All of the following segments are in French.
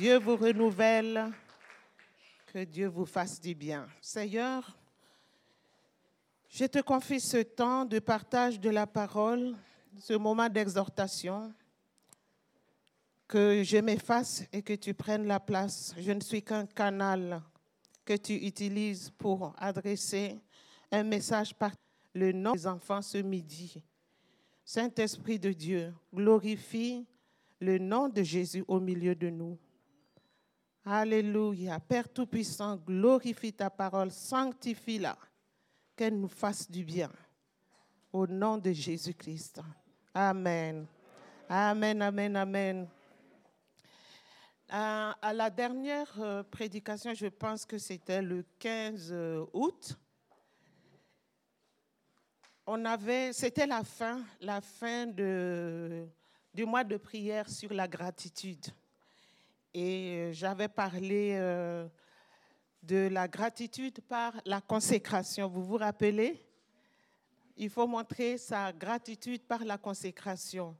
Dieu vous renouvelle. Que Dieu vous fasse du bien. Seigneur, je te confie ce temps de partage de la parole, ce moment d'exhortation, que je m'efface et que tu prennes la place. Je ne suis qu'un canal que tu utilises pour adresser un message par le nom des enfants ce midi. Saint-Esprit de Dieu, glorifie le nom de Jésus au milieu de nous. Alléluia. Père Tout-Puissant, glorifie ta parole, sanctifie-la, qu'elle nous fasse du bien. Au nom de Jésus-Christ. Amen. Amen, amen, amen. À, la dernière euh, prédication, je pense que c'était le 15 euh, août, on avait, c'était la fin, la fin du mois de prière sur la gratitude. Et euh, j'avais parlé euh, de la gratitude par la consécration. Vous vous rappelez? Il faut montrer sa gratitude par la consécration.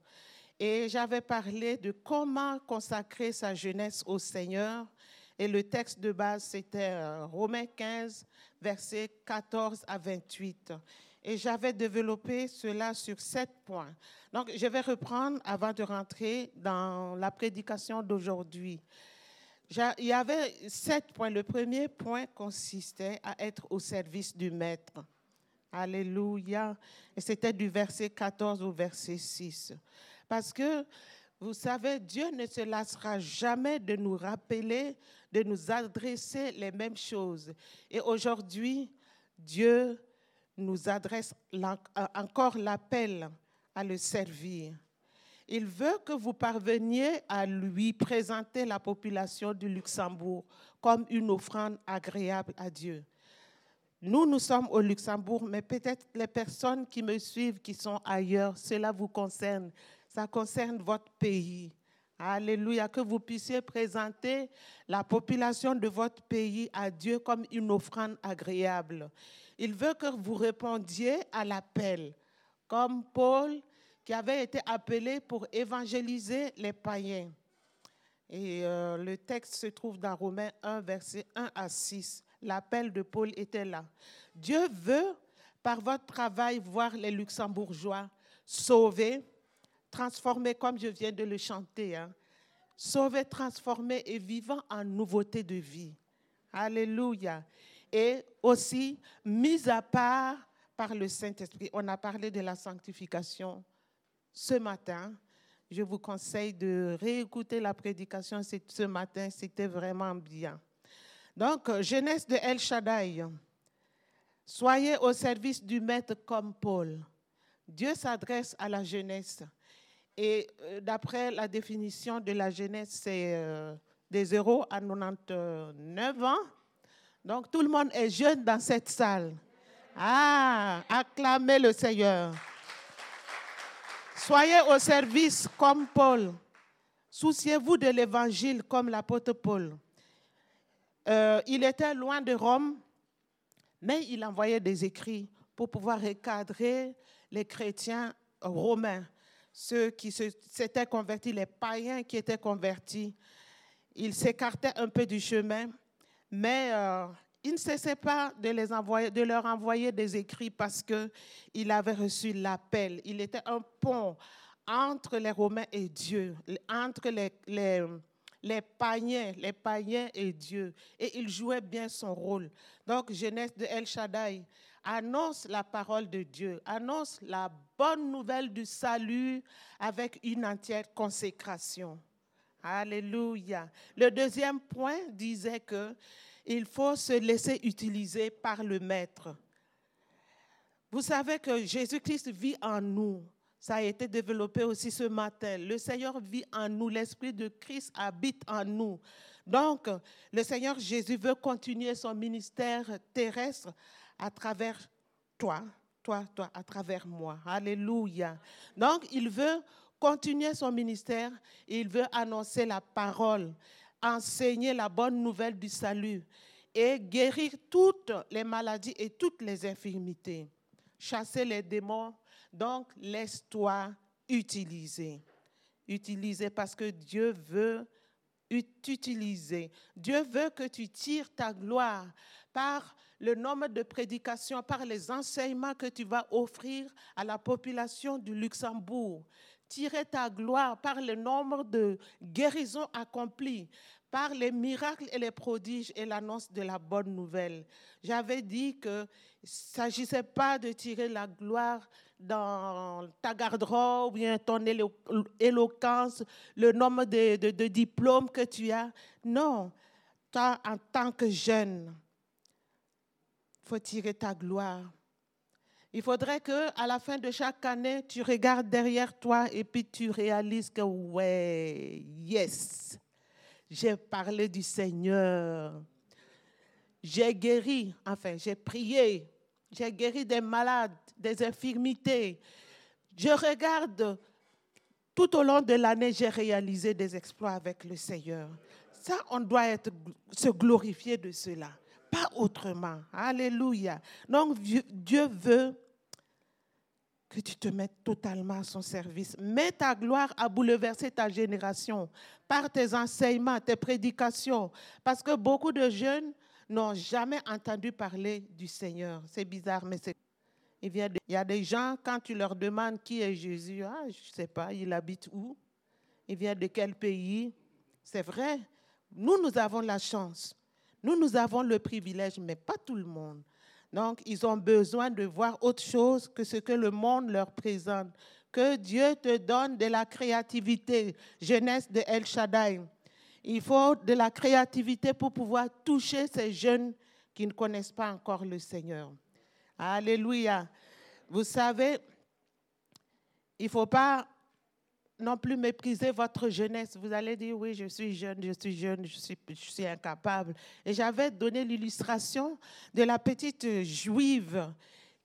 Et j'avais parlé de comment consacrer sa jeunesse au Seigneur. Et le texte de base, c'était euh, Romains 15, versets 14 à 28 et j'avais développé cela sur sept points. Donc, je vais reprendre avant de rentrer dans la prédication d'aujourd'hui. Il y avait sept points. Le premier point consistait à être au service du Maître. Alléluia. Et c'était du verset 14 au verset 6. Parce que, vous savez, Dieu ne se lassera jamais de nous rappeler, de nous adresser les mêmes choses. Et aujourd'hui, Dieu nous adresse encore l'appel à le servir. Il veut que vous parveniez à lui présenter la population du Luxembourg comme une offrande agréable à Dieu. Nous, nous sommes au Luxembourg, mais peut-être les personnes qui me suivent, qui sont ailleurs, cela vous concerne. Ça concerne votre pays. Alléluia, que vous puissiez présenter la population de votre pays à Dieu comme une offrande agréable. Il veut que vous répondiez à l'appel, comme Paul qui avait été appelé pour évangéliser les païens. Et euh, le texte se trouve dans Romains 1, verset 1 à 6. L'appel de Paul était là. Dieu veut, par votre travail, voir les luxembourgeois sauvés, transformés, comme je viens de le chanter, hein, sauvés, transformés et vivant en nouveauté de vie. Alléluia et aussi mise à part par le Saint-Esprit. On a parlé de la sanctification ce matin. Je vous conseille de réécouter la prédication ce matin, c'était vraiment bien. Donc, jeunesse de El Shaddai, soyez au service du Maître comme Paul. Dieu s'adresse à la jeunesse. Et euh, d'après la définition de la jeunesse, c'est euh, des 0 à 99 ans donc tout le monde est jeune dans cette salle. Ah, acclamez le Seigneur. Soyez au service comme Paul. Souciez-vous de l'évangile comme l'apôtre Paul. Euh, il était loin de Rome, mais il envoyait des écrits pour pouvoir recadrer les chrétiens romains, ceux qui s'étaient convertis, les païens qui étaient convertis. Il s'écartait un peu du chemin mais euh, il ne cessait pas de, les envoyer, de leur envoyer des écrits parce qu'il avait reçu l'appel. Il était un pont entre les Romains et Dieu, entre les, païens, les païens et Dieu. Et il jouait bien son rôle. Donc, Genèse de El Shaddai annonce la parole de Dieu, annonce la bonne nouvelle du salut avec une entière consécration. Alléluia. Le deuxième point disait que il faut se laisser utiliser par le Maître. Vous savez que Jésus-Christ vit en nous. Ça a été développé aussi ce matin. Le Seigneur vit en nous. L'Esprit de Christ habite en nous. Donc, le Seigneur Jésus veut continuer son ministère terrestre à travers toi, toi, toi, à travers moi. Alléluia. Donc, il veut continuer son ministère, il veut annoncer la parole, enseigner la bonne nouvelle du salut et guérir toutes les maladies et toutes les infirmités, chasser les démons. Donc, laisse-toi utiliser. Utiliser parce que Dieu veut t'utiliser. Dieu veut que tu tires ta gloire par le nombre de prédications, par les enseignements que tu vas offrir à la population du Luxembourg. Tirer ta gloire par le nombre de guérisons accomplies, par les miracles et les prodiges et l'annonce de la bonne nouvelle. J'avais dit que ne s'agissait pas de tirer la gloire dans ta garde-robe ou bien ton éloquence, le nombre de, de diplômes que tu as. Non, toi, en tant que jeune, faut tirer ta gloire. Il faudrait que à la fin de chaque année, tu regardes derrière toi et puis tu réalises que ouais, yes, j'ai parlé du Seigneur. J'ai guéri, enfin, j'ai prié. J'ai guéri des malades, des infirmités. Je regarde, tout au long de l'année, j'ai réalisé des exploits avec le Seigneur. Ça, on doit être, se glorifier de cela, pas autrement. Alléluia. Donc, Dieu veut que tu te mettes totalement à son service. Mets ta gloire à bouleverser ta génération par tes enseignements, tes prédications. Parce que beaucoup de jeunes n'ont jamais entendu parler du Seigneur. C'est bizarre, mais c'est... Il y a des gens, quand tu leur demandes qui est Jésus, ah, je ne sais pas, il habite où? Il vient de quel pays? C'est vrai. Nous, nous avons la chance. Nous, nous avons le privilège, mais pas tout le monde. Donc, ils ont besoin de voir autre chose que ce que le monde leur présente. Que Dieu te donne de la créativité. Jeunesse de El Shaddai. Il faut de la créativité pour pouvoir toucher ces jeunes qui ne connaissent pas encore le Seigneur. Alléluia. Vous savez, il ne faut pas non plus mépriser votre jeunesse. Vous allez dire, oui, je suis jeune, je suis jeune, je suis, incapable. Et j'avais donné l'illustration de la petite juive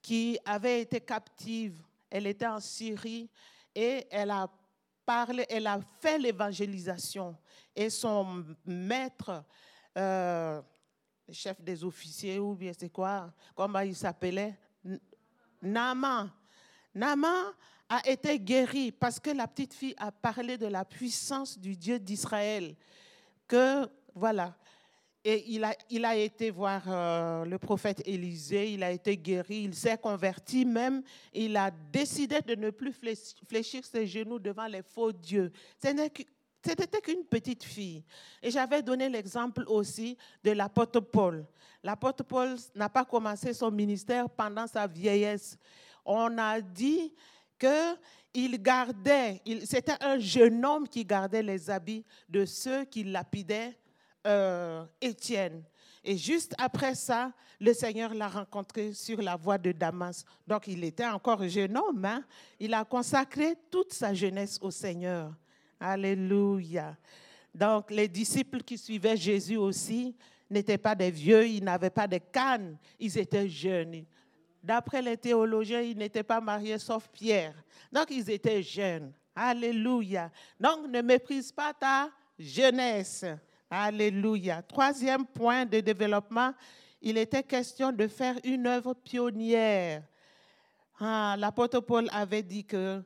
qui avait été captive. Elle était en Syrie et elle a parlé, elle a fait l'évangélisation. Et son maître, euh, chef des officiers, ou bien c'est quoi, comment il s'appelait? Naaman. Naaman a été guéri parce que la petite fille a parlé de la puissance du Dieu d'Israël. Que, voilà. Et il a, il a été voir euh, le prophète Élisée, il a été guéri, il s'est converti même. Il a décidé de ne plus fléchir ses genoux devant les faux dieux. C'était qu'une petite fille. Et j'avais donné l'exemple aussi de l'apôtre Paul. L'apôtre Paul n'a pas commencé son ministère pendant sa vieillesse. On a dit qu'il gardait, c'était un jeune homme qui gardait les habits de ceux qui lapidaient euh, Étienne. Et juste après ça, le Seigneur l'a rencontré sur la voie de Damas. Donc il était encore jeune homme. Hein. Il a consacré toute sa jeunesse au Seigneur. Alléluia. Donc les disciples qui suivaient Jésus aussi n'étaient pas des vieux, ils n'avaient pas de cannes, ils étaient jeunes. D'après les théologiens, ils n'étaient pas mariés sauf Pierre. Donc, ils étaient jeunes. Alléluia. Donc, ne méprise pas ta jeunesse. Alléluia. Troisième point de développement, il était question de faire une œuvre pionnière. Ah, L'apôtre Paul avait dit que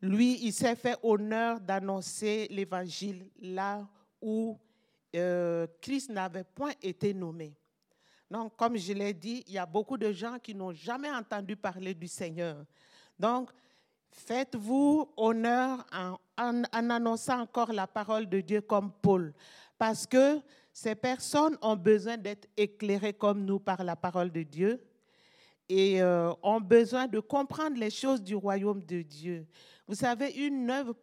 lui, il s'est fait honneur d'annoncer l'évangile là où euh, Christ n'avait point été nommé. Donc, comme je l'ai dit, il y a beaucoup de gens qui n'ont jamais entendu parler du Seigneur. Donc, faites-vous honneur en, annonçant encore la parole de Dieu comme Paul, parce que ces personnes ont besoin d'être éclairées comme nous par la parole de Dieu et euh, ont besoin de comprendre les choses du royaume de Dieu. Vous savez, une œuvre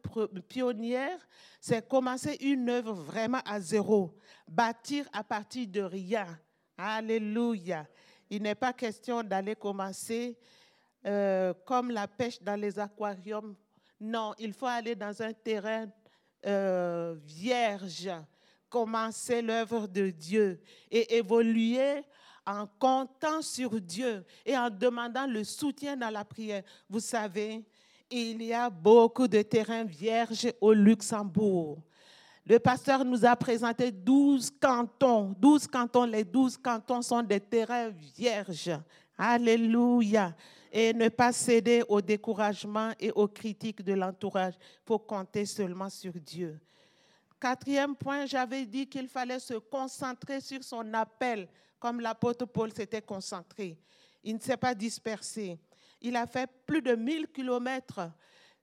pionnière, c'est commencer une œuvre vraiment à zéro, bâtir à partir de rien Alléluia. Il n'est pas question d'aller commencer euh, comme la pêche dans les aquariums. Non, il faut aller dans un terrain euh, vierge, commencer l'œuvre de Dieu et évoluer en comptant sur Dieu et en demandant le soutien dans la prière. Vous savez, il y a beaucoup de terrains vierges au Luxembourg. Le pasteur nous a présenté 12 cantons. 12 cantons, les 12 cantons sont des terrains vierges. Alléluia. Et ne pas céder au découragement et aux critiques de l'entourage. Il faut compter seulement sur Dieu. Quatrième point, j'avais dit qu'il fallait se concentrer sur son appel, comme l'apôtre Paul s'était concentré. Il ne s'est pas dispersé. Il a fait plus de 1000 kilomètres,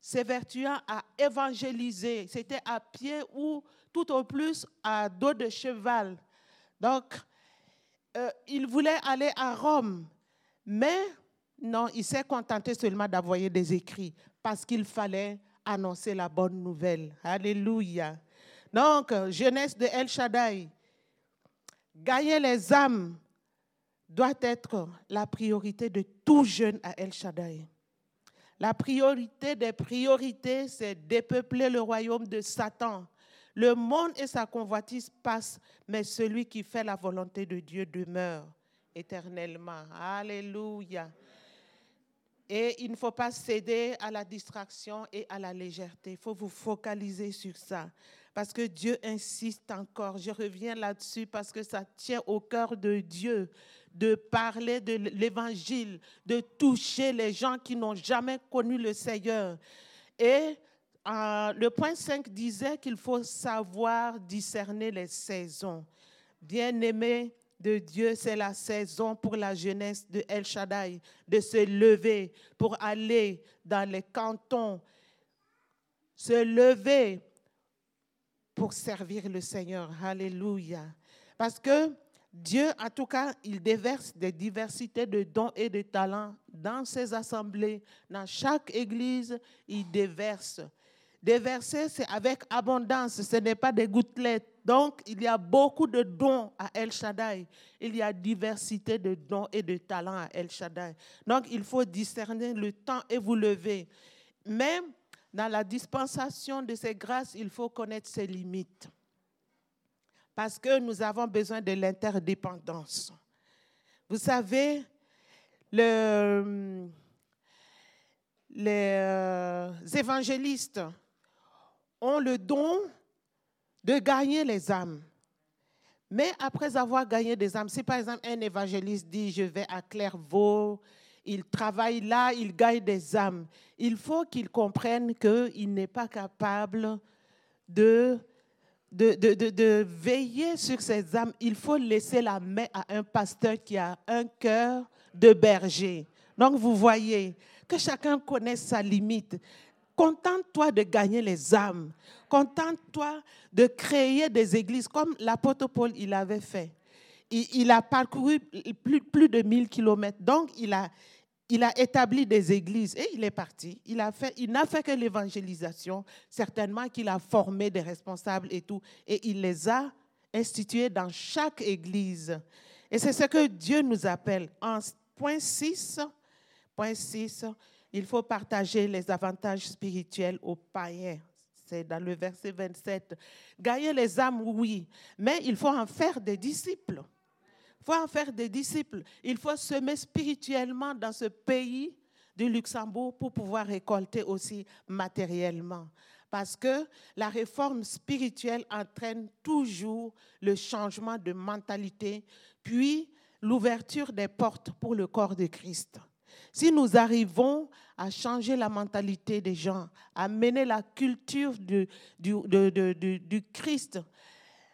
s'évertuant à évangéliser. C'était à pied ou tout au plus à dos de cheval. Donc, euh, il voulait aller à Rome, mais non, il s'est contenté seulement d'envoyer des écrits parce qu'il fallait annoncer la bonne nouvelle. Alléluia. Donc, jeunesse de El Shaddai, gagner les âmes doit être la priorité de tout jeune à El Shaddai. La priorité des priorités, c'est dépeupler le royaume de Satan. Le monde et sa convoitise passent, mais celui qui fait la volonté de Dieu demeure éternellement. Alléluia. Et il ne faut pas céder à la distraction et à la légèreté. Il faut vous focaliser sur ça. Parce que Dieu insiste encore. Je reviens là-dessus parce que ça tient au cœur de Dieu de parler de l'évangile, de toucher les gens qui n'ont jamais connu le Seigneur. Et le point 5 disait qu'il faut savoir discerner les saisons. Bien-aimé de Dieu, c'est la saison pour la jeunesse de El Shaddai de se lever pour aller dans les cantons, se lever pour servir le Seigneur. Alléluia. Parce que Dieu, en tout cas, il déverse des diversités de dons et de talents dans ses assemblées. Dans chaque église, il déverse. Déverser, c'est avec abondance, ce n'est pas des gouttelettes. Donc, il y a beaucoup de dons à El Shaddai. Il y a diversité de dons et de talents à El Shaddai. Donc, il faut discerner le temps et vous lever. Même dans la dispensation de ces grâces, il faut connaître ses limites parce que nous avons besoin de l'interdépendance. Vous savez, le, les euh, évangélistes ont le don de gagner les âmes. Mais après avoir gagné des âmes, si par exemple un évangéliste dit je vais à Clairvaux, il travaille là, il gagne des âmes, il faut qu'il comprenne qu'il n'est pas capable de de, veiller sur ces âmes, il faut laisser la main à un pasteur qui a un cœur de berger. Donc vous voyez que chacun connaisse sa limite. Contente-toi de gagner les âmes. Contente-toi de créer des églises comme l'apôtre Paul il avait fait. Il, a parcouru plus, de 1000 kilomètres. Donc il a, il a établi des églises et il est parti. Il a fait, il n'a fait que l'évangélisation. Certainement qu'il a formé des responsables et tout. Et il les a institués dans chaque église. Et c'est ce que Dieu nous appelle. En point 6, point 6, il faut partager les avantages spirituels aux païens. C'est dans le verset 27. Gagner les âmes, oui, mais il faut en faire des disciples faut en faire des disciples. Il faut semer spirituellement dans ce pays du Luxembourg pour pouvoir récolter aussi matériellement. Parce que la réforme spirituelle entraîne toujours le changement de mentalité, puis l'ouverture des portes pour le corps de Christ. Si nous arrivons à changer la mentalité des gens, à mener la culture du, du, du Christ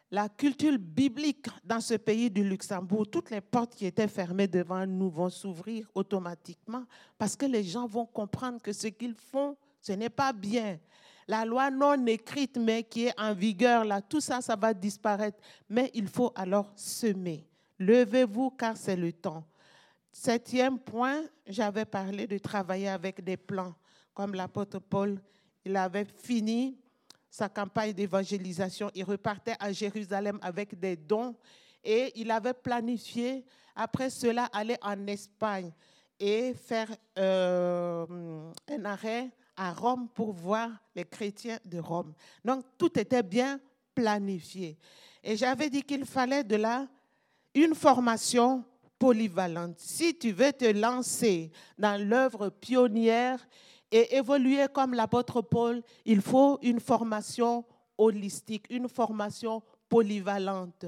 la culture biblique dans ce pays du Luxembourg, toutes les portes qui étaient fermées devant nous vont s'ouvrir automatiquement parce que les gens vont comprendre que ce qu'ils font, ce n'est pas bien. La loi non écrite, mais qui est en vigueur, là, tout ça, ça va disparaître. Mais il faut alors semer. Levez-vous car c'est le temps. Septième point, j'avais parlé de travailler avec des plans, comme l'apôtre Paul, il avait fini sa campagne d'évangélisation. Il repartait à Jérusalem avec des dons et il avait planifié, après cela, aller en Espagne et faire euh, un arrêt à Rome pour voir les chrétiens de Rome. Donc, tout était bien planifié. Et j'avais dit qu'il fallait de là une formation polyvalente. Si tu veux te lancer dans l'œuvre pionnière, et évoluer comme l'apôtre Paul, il faut une formation holistique, une formation polyvalente.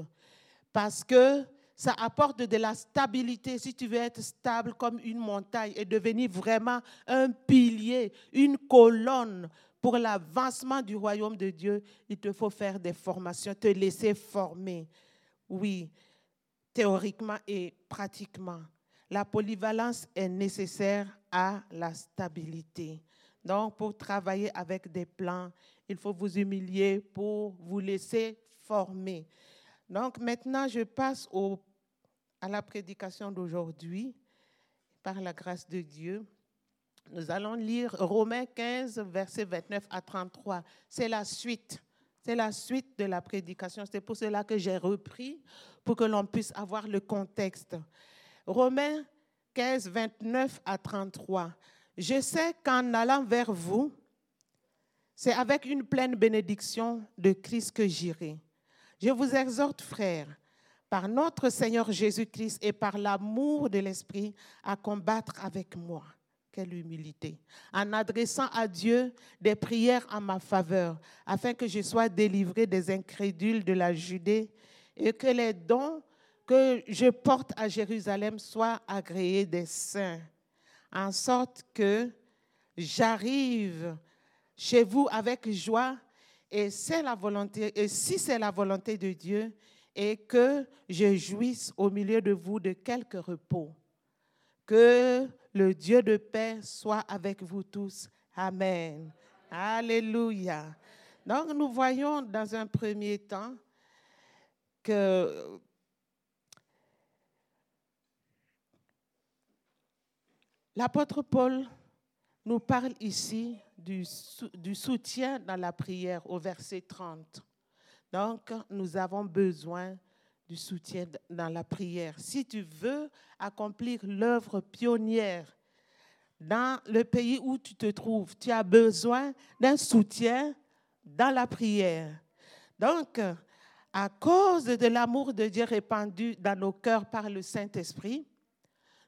Parce que ça apporte de la stabilité. Si tu veux être stable comme une montagne et devenir vraiment un pilier, une colonne pour l'avancement du royaume de Dieu, il te faut faire des formations, te laisser former. Oui, théoriquement et pratiquement. La polyvalence est nécessaire à la stabilité. Donc, pour travailler avec des plans, il faut vous humilier pour vous laisser former. Donc, maintenant, je passe à la prédication d'aujourd'hui, par la grâce de Dieu. Nous allons lire Romains 15, versets 29 à 33. C'est la suite. C'est la suite de la prédication. C'est pour cela que j'ai repris, pour que l'on puisse avoir le contexte. Romains 15, 29 à 33. Je sais qu'en allant vers vous, c'est avec une pleine bénédiction de Christ que j'irai. Je vous exhorte, frères, par notre Seigneur Jésus-Christ et par l'amour de l'Esprit, à combattre avec moi. Quelle humilité. En adressant à Dieu des prières en ma faveur, afin que je sois délivré des incrédules de la Judée et que les dons que je porte à Jérusalem soient agréés des saints, en sorte que j'arrive chez vous avec joie et c'est la volonté et si c'est la volonté de Dieu et que je jouisse au milieu de vous de quelque repos. Que le Dieu de paix soit avec vous tous. Amen. Alléluia. Donc nous voyons dans un premier temps que L'apôtre Paul nous parle ici du, soutien dans la prière au verset 30. Donc, nous avons besoin du soutien dans la prière. Si tu veux accomplir l'œuvre pionnière dans le pays où tu te trouves, tu as besoin d'un soutien dans la prière. Donc, à cause de l'amour de Dieu répandu dans nos cœurs par le Saint-Esprit,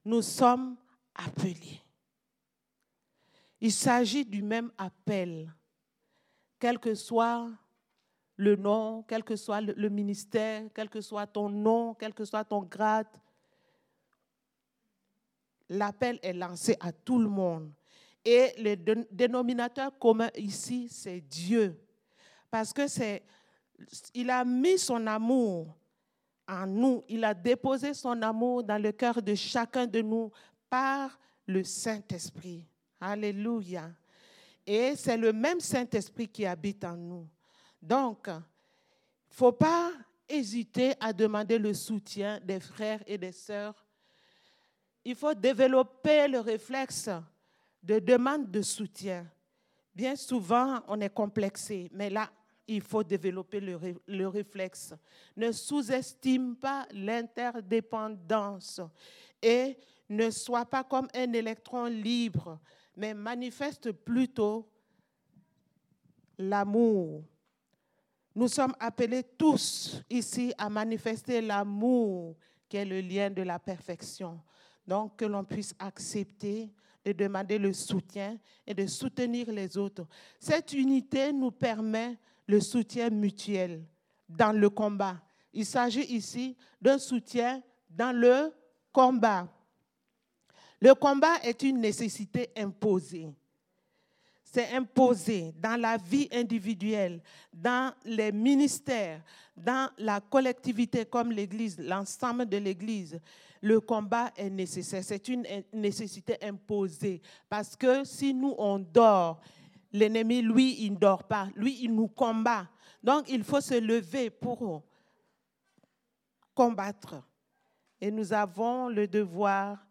nous sommes appelés. Il s'agit du même appel, quel que soit le nom, quel que soit le ministère, quel que soit ton nom, quel que soit ton grade. L'appel est lancé à tout le monde. Et le dénominateur commun ici, c'est Dieu. Parce que c'est, il a mis son amour en nous. Il a déposé son amour dans le cœur de chacun de nous par le Saint-Esprit. Alléluia. Et c'est le même Saint-Esprit qui habite en nous. Donc, il ne faut pas hésiter à demander le soutien des frères et des sœurs. Il faut développer le réflexe de demande de soutien. Bien souvent, on est complexé, mais là, il faut développer le, le réflexe. Ne sous-estime pas l'interdépendance et ne sois pas comme un électron libre, mais manifeste plutôt l'amour. Nous sommes appelés tous ici à manifester l'amour qui est le lien de la perfection. Donc que l'on puisse accepter de demander le soutien et de soutenir les autres. Cette unité nous permet le soutien mutuel dans le combat. Il s'agit ici d'un soutien dans le combat. Le combat est une nécessité imposée. C'est imposé dans la vie individuelle, dans les ministères, dans la collectivité comme l'Église, l'ensemble de l'Église. Le combat est nécessaire. C'est une nécessité imposée. Parce que si nous, on dort, l'ennemi, lui, il ne dort pas. Lui, il nous combat. Donc, il faut se lever pour combattre. Et nous avons le devoir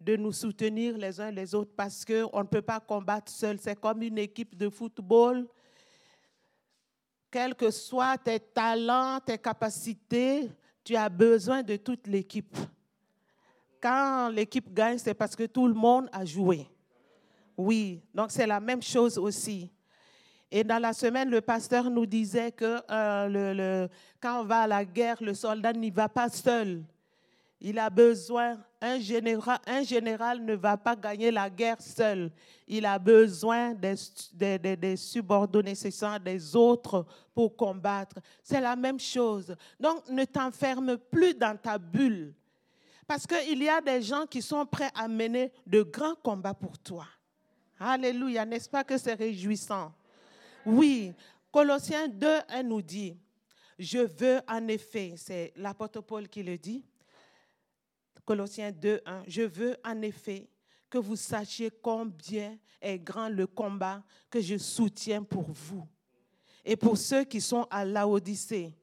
de nous soutenir les uns les autres parce qu'on ne peut pas combattre seul. C'est comme une équipe de football. Quels que soient tes talents, tes capacités, tu as besoin de toute l'équipe. Quand l'équipe gagne, c'est parce que tout le monde a joué. Oui, donc c'est la même chose aussi. Et dans la semaine, le pasteur nous disait que euh, quand on va à la guerre, le soldat n'y va pas seul. Il a besoin, un général, ne va pas gagner la guerre seul. Il a besoin des, des, des, subordonnés, c'est ça, des autres pour combattre. C'est la même chose. Donc, ne t'enferme plus dans ta bulle. Parce qu'il y a des gens qui sont prêts à mener de grands combats pour toi. Alléluia, n'est-ce pas que c'est réjouissant? Oui, Colossiens 2, elle nous dit, je veux en effet, c'est l'apôtre Paul qui le dit, Colossiens 2, 1, je veux en effet que vous sachiez combien est grand le combat que je soutiens pour vous et pour ceux qui sont à l'Odyssée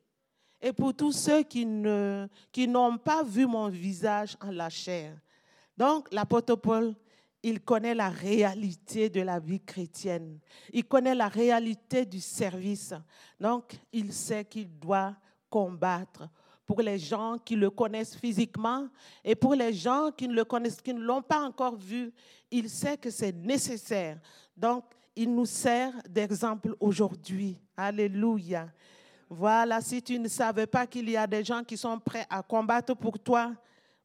et pour tous ceux qui, ne, qui n'ont pas vu mon visage en la chair. Donc, l'apôtre Paul il connaît la réalité de la vie chrétienne. Il connaît la réalité du service. Donc, il sait qu'il doit combattre pour les gens qui le connaissent physiquement et pour les gens qui ne le connaissent, qui ne l'ont pas encore vu. Il sait que c'est nécessaire. Donc, il nous sert d'exemple aujourd'hui. Alléluia. Voilà, si tu ne savais pas qu'il y a des gens qui sont prêts à combattre pour toi,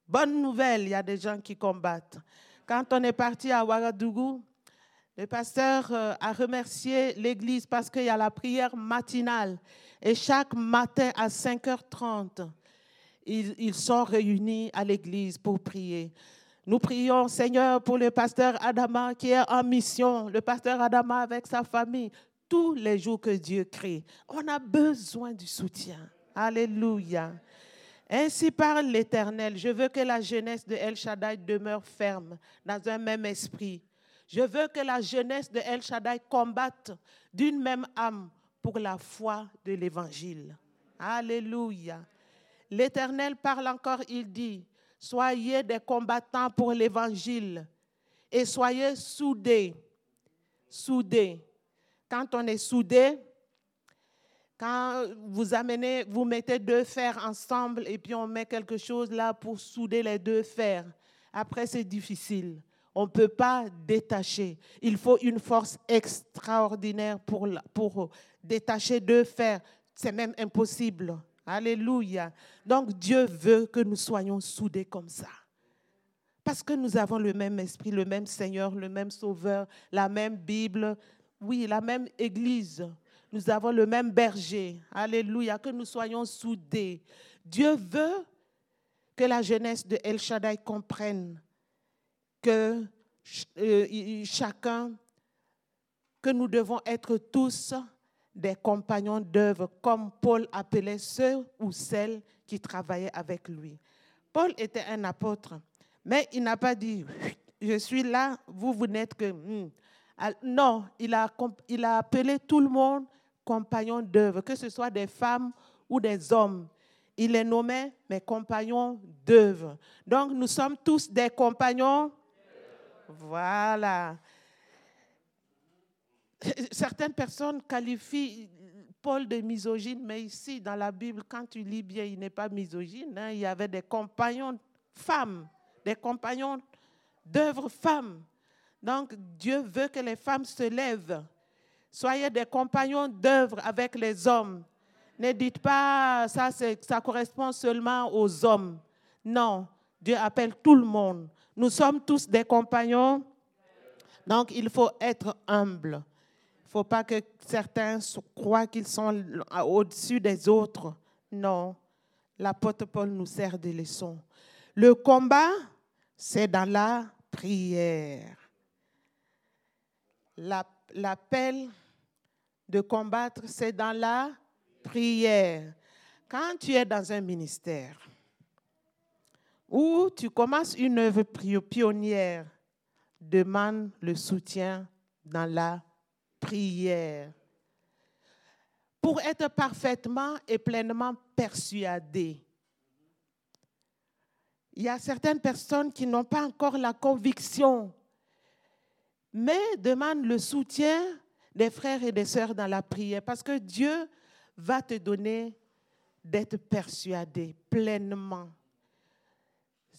bonne nouvelle, il y a des gens qui combattent. Quand on est parti à Ouagadougou, le pasteur euh, a remercié l'église parce qu'il y a la prière matinale. Et chaque matin à 5h30, ils, sont réunis à l'église pour prier. Nous prions, Seigneur, pour le pasteur Adama qui est en mission, le pasteur Adama avec sa famille, tous les jours que Dieu crée. On a besoin du soutien. Alléluia. Ainsi parle l'Éternel. Je veux que la jeunesse de El Shaddai demeure ferme dans un même esprit. Je veux que la jeunesse de El Shaddai combatte d'une même âme pour la foi de l'Évangile. Alléluia. L'Éternel parle encore, il dit, soyez des combattants pour l'Évangile et soyez soudés. Soudés. Quand on est soudé, quand vous amenez, vous mettez deux fers ensemble et puis on met quelque chose là pour souder les deux fers. Après, c'est difficile. On ne peut pas détacher. Il faut une force extraordinaire pour, pour détacher deux fers. C'est même impossible. Alléluia. Donc Dieu veut que nous soyons soudés comme ça. Parce que nous avons le même esprit, le même Seigneur, le même Sauveur, la même Bible, oui, la même Église. Nous avons le même berger. Alléluia, que nous soyons soudés. Dieu veut que la jeunesse de El Shaddai comprenne que euh, chacun, que nous devons être tous des compagnons d'œuvre, comme Paul appelait ceux ou celles qui travaillaient avec lui. Paul était un apôtre, mais il n'a pas dit, je suis là, vous, vous n'êtes que... Hmm. Non, il a, il a appelé tout le monde compagnons d'œuvre, que ce soit des femmes ou des hommes. Il les nommait mes compagnons d'œuvre. Donc nous sommes tous des compagnons. Voilà. Certaines personnes qualifient Paul de misogyne, mais ici, dans la Bible, quand tu lis bien, il n'est pas misogyne. Hein. Il y avait des compagnons femmes, des compagnons d'œuvre femmes. Donc, Dieu veut que les femmes se lèvent Soyez des compagnons d'œuvre avec les hommes. Ne dites pas ça, ça correspond seulement aux hommes. Non, Dieu appelle tout le monde. Nous sommes tous des compagnons. Donc, il faut être humble. Il ne faut pas que certains croient qu'ils sont au-dessus des autres. Non, l'apôtre Paul nous sert de leçon. Le combat, c'est dans la prière. L'appel de combattre, c'est dans la prière. Quand tu es dans un ministère où tu commences une œuvre pionnière, demande le soutien dans la prière. Pour être parfaitement et pleinement persuadé. Il y a certaines personnes qui n'ont pas encore la conviction, mais demandent le soutien des frères et des sœurs dans la prière, parce que Dieu va te donner d'être persuadé pleinement.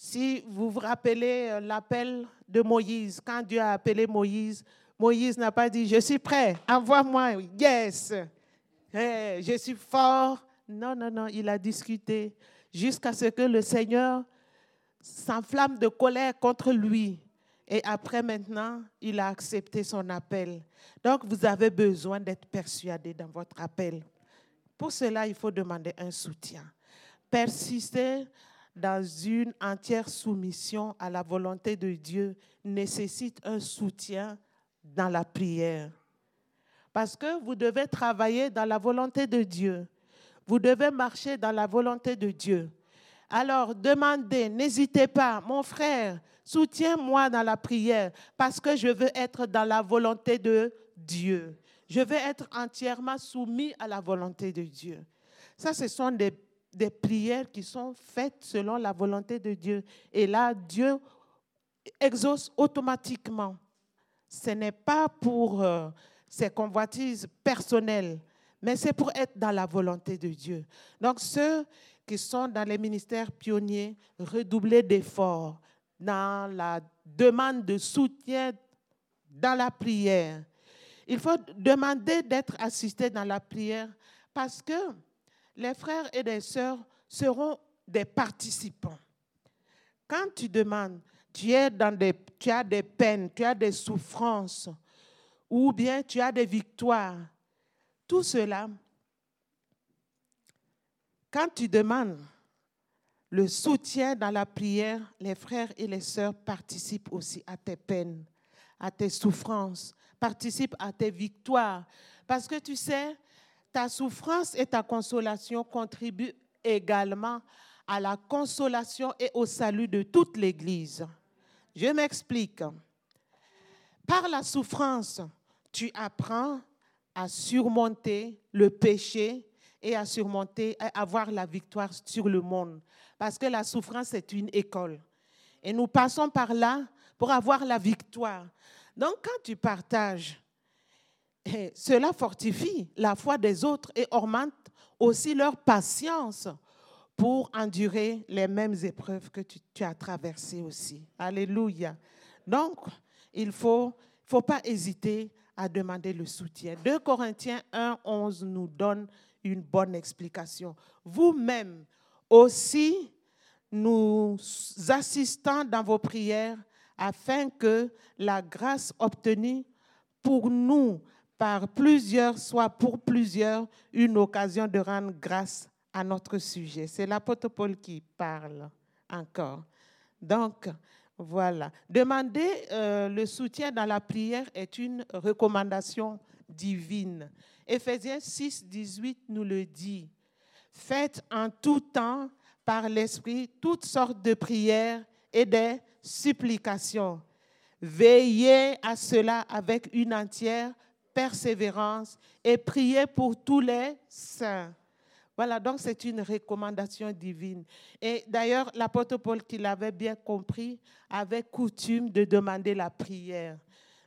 Si vous vous rappelez euh, l'appel de Moïse, quand Dieu a appelé Moïse, Moïse n'a pas dit, je suis prêt, envoie-moi, yes, je suis fort. Non, non, non, il a discuté jusqu'à ce que le Seigneur s'enflamme de colère contre lui. Et après, maintenant, il a accepté son appel. Donc, vous avez besoin d'être persuadé dans votre appel. Pour cela, il faut demander un soutien. Persister dans une entière soumission à la volonté de Dieu nécessite un soutien dans la prière. Parce que vous devez travailler dans la volonté de Dieu. Vous devez marcher dans la volonté de Dieu. Alors demandez, n'hésitez pas, mon frère, soutiens-moi dans la prière parce que je veux être dans la volonté de Dieu. Je veux être entièrement soumis à la volonté de Dieu. Ça, ce sont des, des prières qui sont faites selon la volonté de Dieu. Et là, Dieu exauce automatiquement. Ce n'est pas pour euh, ses convoitises personnelles, mais c'est pour être dans la volonté de Dieu. Donc ceux qui sont dans les ministères pionniers, redoubler d'efforts dans la demande de soutien dans la prière. Il faut demander d'être assisté dans la prière parce que les frères et les sœurs seront des participants. Quand tu demandes, tu, es dans des, tu as des peines, tu as des souffrances, ou bien tu as des victoires. Tout cela, quand tu demandes le soutien dans la prière, les frères et les sœurs participent aussi à tes peines, à tes souffrances, participent à tes victoires. Parce que tu sais, ta souffrance et ta consolation contribuent également à la consolation et au salut de toute l'Église. Je m'explique. Par la souffrance, tu apprends à surmonter le péché et à surmonter, à avoir la victoire sur le monde. Parce que la souffrance est une école. Et nous passons par là pour avoir la victoire. Donc quand tu partages, eh, cela fortifie la foi des autres et augmente aussi leur patience pour endurer les mêmes épreuves que tu, as traversées aussi. Alléluia. Donc, il ne faut, faut pas hésiter à demander le soutien. 2 Corinthiens 1, 11 nous donne une bonne explication. Vous-même aussi, nous assistons dans vos prières afin que la grâce obtenue pour nous par plusieurs soit pour plusieurs une occasion de rendre grâce à notre sujet. C'est l'apôtre Paul qui parle encore. Donc, voilà. Demander euh, le soutien dans la prière est une recommandation divine. Éphésiens 6, 18 nous le dit. Faites en tout temps par l'Esprit toutes sortes de prières et des supplications. Veillez à cela avec une entière persévérance et priez pour tous les saints. Voilà, donc c'est une recommandation divine. Et d'ailleurs, l'apôtre Paul, qui l'avait bien compris, avait coutume de demander la prière.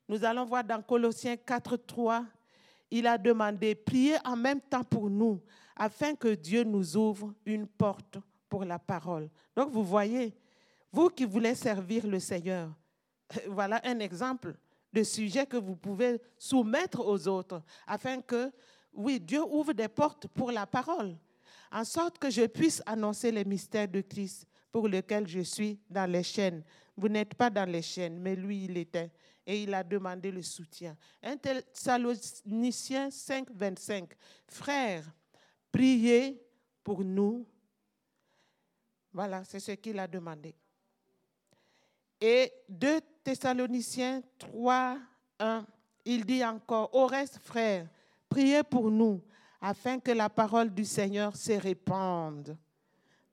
Nous allons voir dans Colossiens 4, 3, il a demandé, priez en même temps pour nous, afin que Dieu nous ouvre une porte pour la parole. Donc vous voyez, vous qui voulez servir le Seigneur, voilà un exemple de sujet que vous pouvez soumettre aux autres, afin que oui, Dieu ouvre des portes pour la parole, en sorte que je puisse annoncer les mystères de Christ pour lesquels je suis dans les chaînes. Vous n'êtes pas dans les chaînes, mais lui, il était. Et il a demandé le soutien. 1 Thessaloniciens 5, 25. Frères, priez pour nous. Voilà, c'est ce qu'il a demandé. Et 2 Thessaloniciens 3, 1, il dit encore, au reste, frères, Priez pour nous afin que la parole du Seigneur se répande.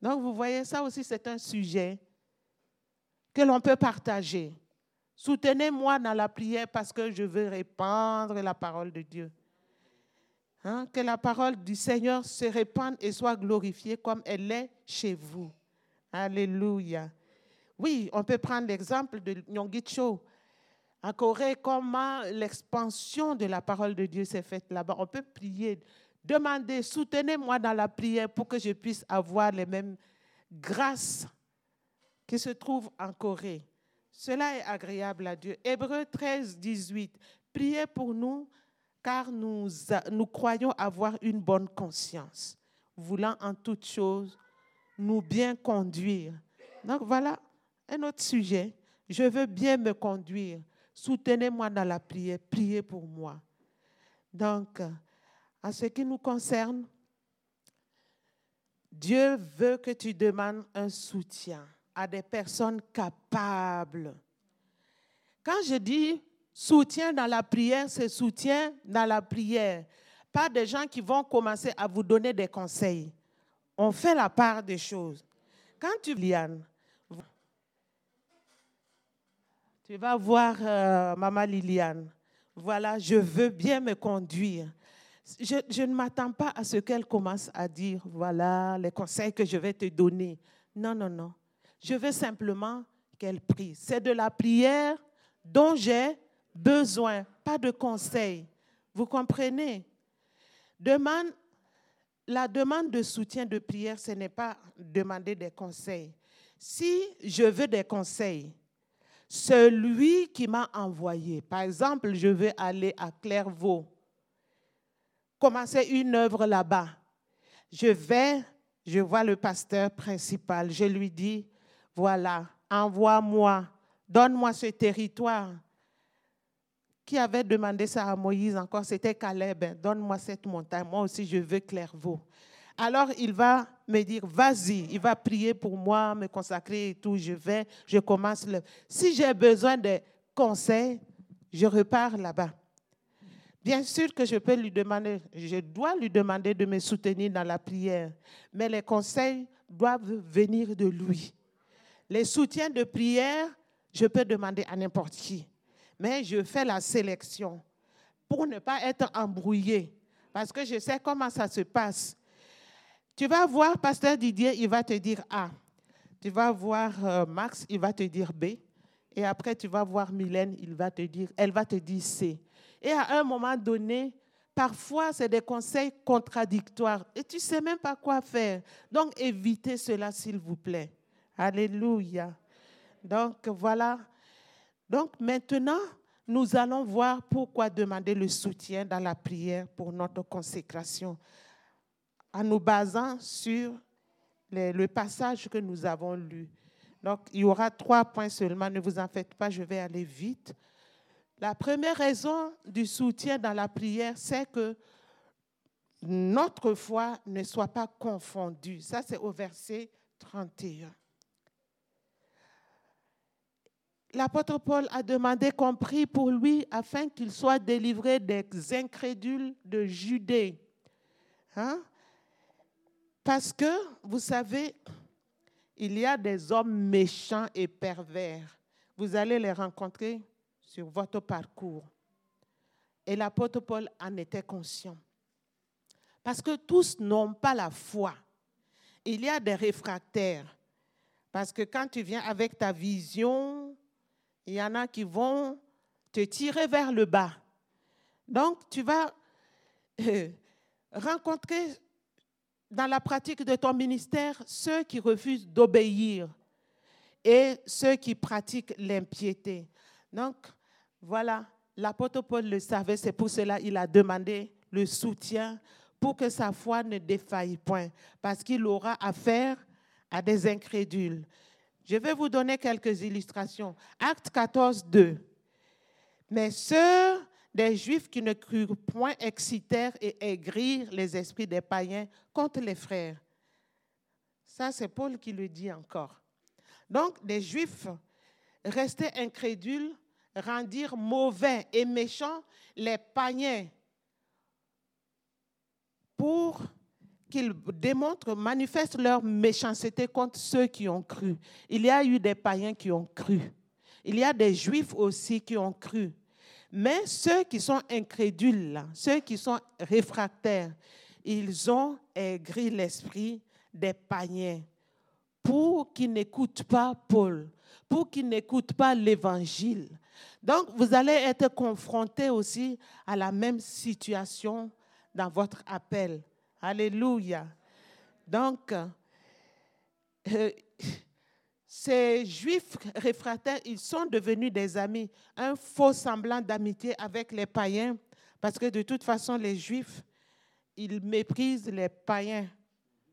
Donc, vous voyez, ça aussi, c'est un sujet que l'on peut partager. Soutenez-moi dans la prière parce que je veux répandre la parole de Dieu. Hein, que la parole du Seigneur se répande et soit glorifiée comme elle est chez vous. Alléluia. Oui, on peut prendre l'exemple de Nyongicho en Corée, comment l'expansion de la parole de Dieu s'est faite là-bas? On peut prier, demander, soutenez-moi dans la prière pour que je puisse avoir les mêmes grâces qui se trouvent en Corée. Cela est agréable à Dieu. Hébreu 13, 18. Priez pour nous car nous, nous croyons avoir une bonne conscience, voulant en toutes choses nous bien conduire. Donc voilà un autre sujet. Je veux bien me conduire. Soutenez-moi dans la prière, priez pour moi. Donc, en ce qui nous concerne, Dieu veut que tu demandes un soutien à des personnes capables. Quand je dis Soutien dans la prière, c'est soutien dans la prière. Pas des gens qui vont commencer à vous donner des conseils. On fait la part des choses. Quand tu, Liane, tu vas voir euh, Maman Liliane. Voilà, je veux bien me conduire. Je, ne m'attends pas à ce qu'elle commence à dire, voilà les conseils que je vais te donner. Non, non, non. Je veux simplement qu'elle prie. C'est de la prière dont j'ai besoin, pas de conseils. Vous comprenez? La demande de soutien de prière, ce n'est pas demander des conseils. Si je veux des conseils, celui qui m'a envoyé, par exemple, je veux aller à Clairvaux, commencer une œuvre là-bas. Je vais, je vois le pasteur principal, je lui dis, voilà, envoie-moi, donne-moi ce territoire. Qui avait demandé ça à Moïse encore, c'était Caleb, donne-moi cette montagne, moi aussi je veux Clairvaux. Alors il va me dire, vas-y, il va prier pour moi, me consacrer et tout, je vais, je commence. Si j'ai besoin de conseils, je repars là-bas. Bien sûr que je peux lui demander, je dois lui demander de me soutenir dans la prière, mais les conseils doivent venir de lui. Les soutiens de prière, je peux demander à n'importe qui, mais je fais la sélection pour ne pas être embrouillé, parce que je sais comment ça se passe. Tu vas voir Pasteur Didier, il va te dire A. Tu vas voir euh, Max, il va te dire B. Et après, tu vas voir Mylène, il va te dire, elle va te dire C. Et à un moment donné, parfois, c'est des conseils contradictoires et tu ne sais même pas quoi faire. Donc, évitez cela, s'il vous plaît. Alléluia. Donc, voilà. Donc, maintenant, nous allons voir pourquoi demander le soutien dans la prière pour notre consécration en nous basant sur le passage que nous avons lu. Donc, il y aura trois points seulement, ne vous en faites pas, je vais aller vite. La première raison du soutien dans la prière, c'est que notre foi ne soit pas confondue. Ça, c'est au verset 31. L'apôtre Paul a demandé qu'on prie pour lui afin qu'il soit délivré des incrédules de Judée. Hein? Parce que, vous savez, il y a des hommes méchants et pervers. Vous allez les rencontrer sur votre parcours. Et l'apôtre Paul en était conscient. Parce que tous n'ont pas la foi. Il y a des réfractaires. Parce que quand tu viens avec ta vision, il y en a qui vont te tirer vers le bas. Donc, tu vas euh, rencontrer dans la pratique de ton ministère ceux qui refusent d'obéir et ceux qui pratiquent l'impiété. Donc, voilà, l'apôtre Paul le savait, c'est pour cela qu'il a demandé le soutien pour que sa foi ne défaille point, parce qu'il aura affaire à des incrédules. Je vais vous donner quelques illustrations. Acte 14, 2. Mais ceux des Juifs qui ne crurent point excitèrent et aigrirent les esprits des païens contre les frères. Ça, c'est Paul qui le dit encore. Donc, des Juifs restés incrédules rendirent mauvais et méchants les païens pour qu'ils démontrent, manifestent leur méchanceté contre ceux qui ont cru. Il y a eu des païens qui ont cru. Il y a des juifs aussi qui ont cru. Mais ceux qui sont incrédules, ceux qui sont réfractaires, ils ont aigri l'esprit des païens pour qu'ils n'écoutent pas Paul, pour qu'ils n'écoutent pas l'évangile. Donc, vous allez être confrontés aussi à la même situation dans votre appel. Alléluia. Donc, euh, ces juifs réfractaires, ils sont devenus des amis, un faux semblant d'amitié avec les païens, parce que de toute façon, les juifs, ils méprisent les païens,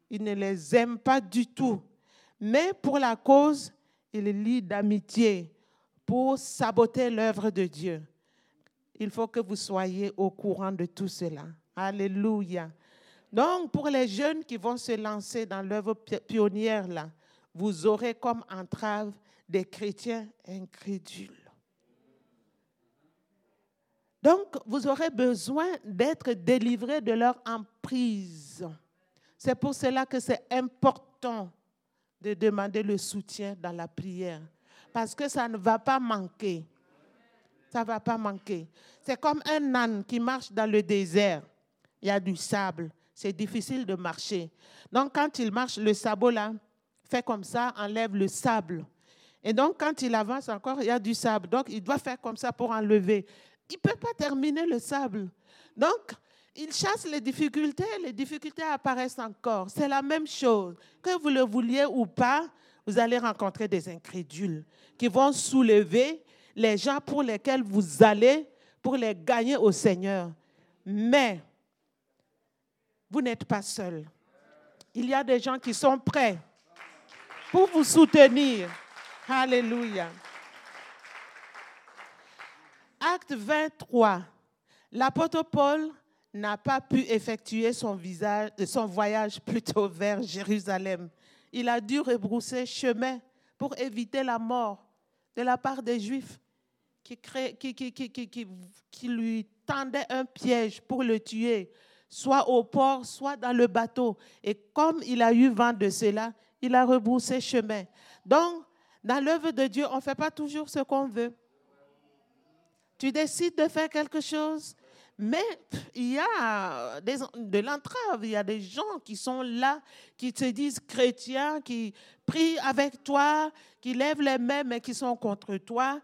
ils ne les aiment pas du tout. Mais pour la cause, ils lient d'amitié pour saboter l'œuvre de Dieu. Il faut que vous soyez au courant de tout cela. Alléluia. Donc, pour les jeunes qui vont se lancer dans l'œuvre pionnière, là, vous aurez comme entrave des chrétiens incrédules. Donc, vous aurez besoin d'être délivré de leur emprise. C'est pour cela que c'est important de demander le soutien dans la prière. Parce que ça ne va pas manquer. Ça ne va pas manquer. C'est comme un âne qui marche dans le désert. Il y a du sable. C'est difficile de marcher. Donc, quand il marche, le sabot là fait comme ça, enlève le sable. Et donc, quand il avance encore, il y a du sable. Donc, il doit faire comme ça pour enlever. Il ne peut pas terminer le sable. Donc, il chasse les difficultés, les difficultés apparaissent encore. C'est la même chose. Que vous le vouliez ou pas, vous allez rencontrer des incrédules qui vont soulever les gens pour lesquels vous allez pour les gagner au Seigneur. Mais vous n'êtes pas seul. Il y a des gens qui sont prêts pour vous soutenir. Alléluia. Acte 23. L'apôtre Paul n'a pas pu effectuer son, son voyage plutôt vers Jérusalem. Il a dû rebrousser chemin pour éviter la mort de la part des Juifs qui, qui, qui, lui tendaient un piège pour le tuer, soit au port, soit dans le bateau. Et comme il a eu vent de cela, il a rebroussé chemin. Donc, dans l'œuvre de Dieu, on ne fait pas toujours ce qu'on veut. Tu décides de faire quelque chose, mais il y a des, de l'entrave, il y a des gens qui sont là, qui te disent chrétiens, qui prient avec toi, qui lèvent les mains, mais qui sont contre toi.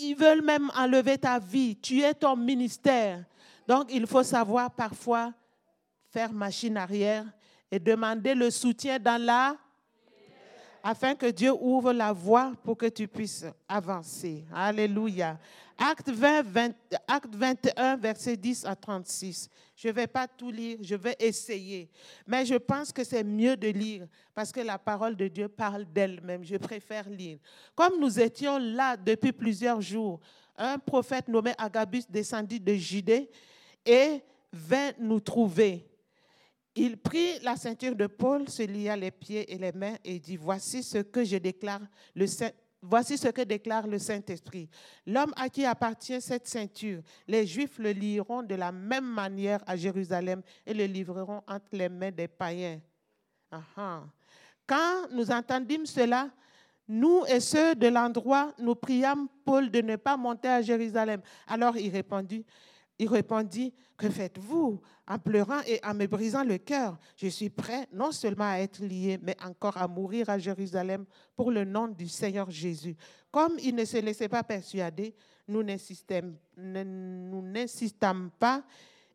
Ils veulent même enlever ta vie, tuer ton ministère. Donc il faut savoir parfois faire machine arrière et demander le soutien dans la afin que Dieu ouvre la voie pour que tu puisses avancer. Alléluia. Acte, 20, acte 21, verset 10 à 36. Je ne vais pas tout lire, je vais essayer. Mais je pense que c'est mieux de lire parce que la parole de Dieu parle d'elle-même. Je préfère lire. Comme nous étions là depuis plusieurs jours, un prophète nommé Agabus descendit de Judée et vint nous trouver. Il prit la ceinture de Paul, se lia les pieds et les mains et dit, voici ce que je déclare le Saint, Voici ce que déclare le Saint-Esprit. L'homme à qui appartient cette ceinture, les Juifs le lieront de la même manière à Jérusalem et le livreront entre les mains des païens. Quand nous entendîmes cela, nous et ceux de l'endroit, nous priâmes Paul de ne pas monter à Jérusalem. Alors il répondit, il répondit, que faites-vous? En pleurant et en me brisant le cœur, je suis prêt non seulement à être lié, mais encore à mourir à Jérusalem pour le nom du Seigneur Jésus. Comme il ne se laissait pas persuader, nous n'insistâmes pas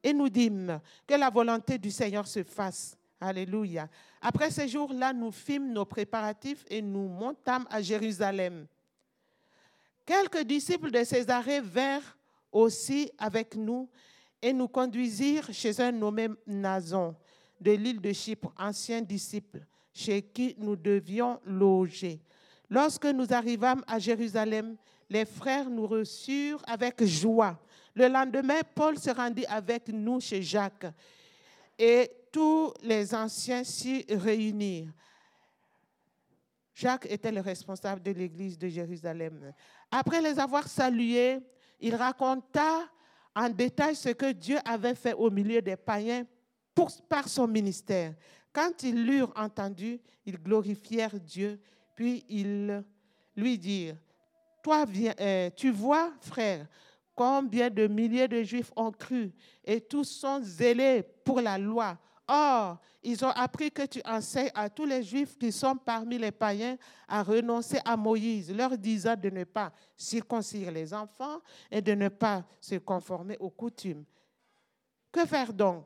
et nous dîmes que la volonté du Seigneur se fasse. Alléluia. Après ces jours-là, nous fîmes nos préparatifs et nous montâmes à Jérusalem. Quelques disciples de Césarée vinrent aussi avec nous et nous conduisirent chez un nommé Nazon de l'île de Chypre, ancien disciple, chez qui nous devions loger. Lorsque nous arrivâmes à Jérusalem, les frères nous reçurent avec joie. Le lendemain, Paul se rendit avec nous chez Jacques et tous les anciens s'y réunirent. Jacques était le responsable de l'église de Jérusalem. Après les avoir salués, il raconta en détail ce que Dieu avait fait au milieu des païens pour, par son ministère. Quand ils l'eurent entendu, ils glorifièrent Dieu, puis ils lui dirent, toi, euh, tu vois, frère, combien de milliers de Juifs ont cru et tous sont zélés pour la loi. Or, ils ont appris que tu enseignes à tous les Juifs qui sont parmi les païens à renoncer à Moïse, leur disant de ne pas circoncire les enfants et de ne pas se conformer aux coutumes. Que faire donc?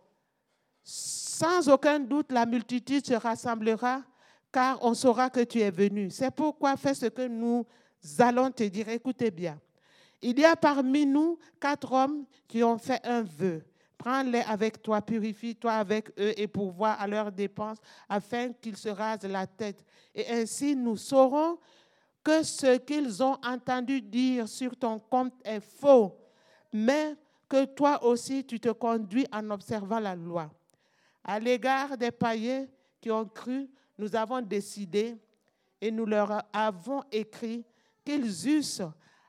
Sans aucun doute, la multitude se rassemblera car on saura que tu es venu. C'est pourquoi fais ce que nous allons te dire. Écoutez bien. Il y a parmi nous quatre hommes qui ont fait un vœu. Prends-les avec toi, purifie-toi avec eux et pourvois à leurs dépenses afin qu'ils se rasent la tête. Et ainsi nous saurons que ce qu'ils ont entendu dire sur ton compte est faux, mais que toi aussi tu te conduis en observant la loi. À l'égard des païens qui ont cru, nous avons décidé et nous leur avons écrit qu'ils eussent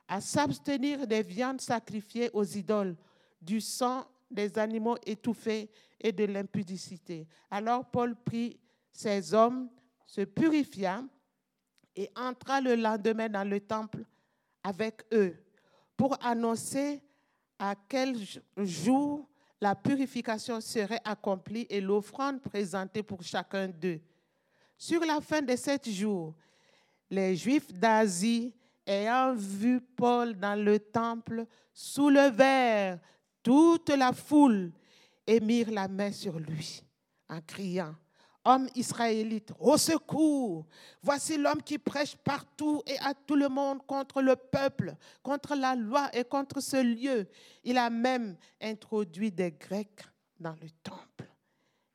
à s'abstenir des viandes sacrifiées aux idoles, du sang des animaux étouffés et de l'impudicité. Alors Paul prit ses hommes, se purifia et entra le lendemain dans le temple avec eux pour annoncer à quel jour la purification serait accomplie et l'offrande présentée pour chacun d'eux. Sur la fin de sept jours, les Juifs d'Asie, ayant vu Paul dans le temple, soulevèrent toute la foule et mirent la main sur lui en criant, Homme israélite, au secours, voici l'homme qui prêche partout et à tout le monde contre le peuple, contre la loi et contre ce lieu. Il a même introduit des Grecs dans le temple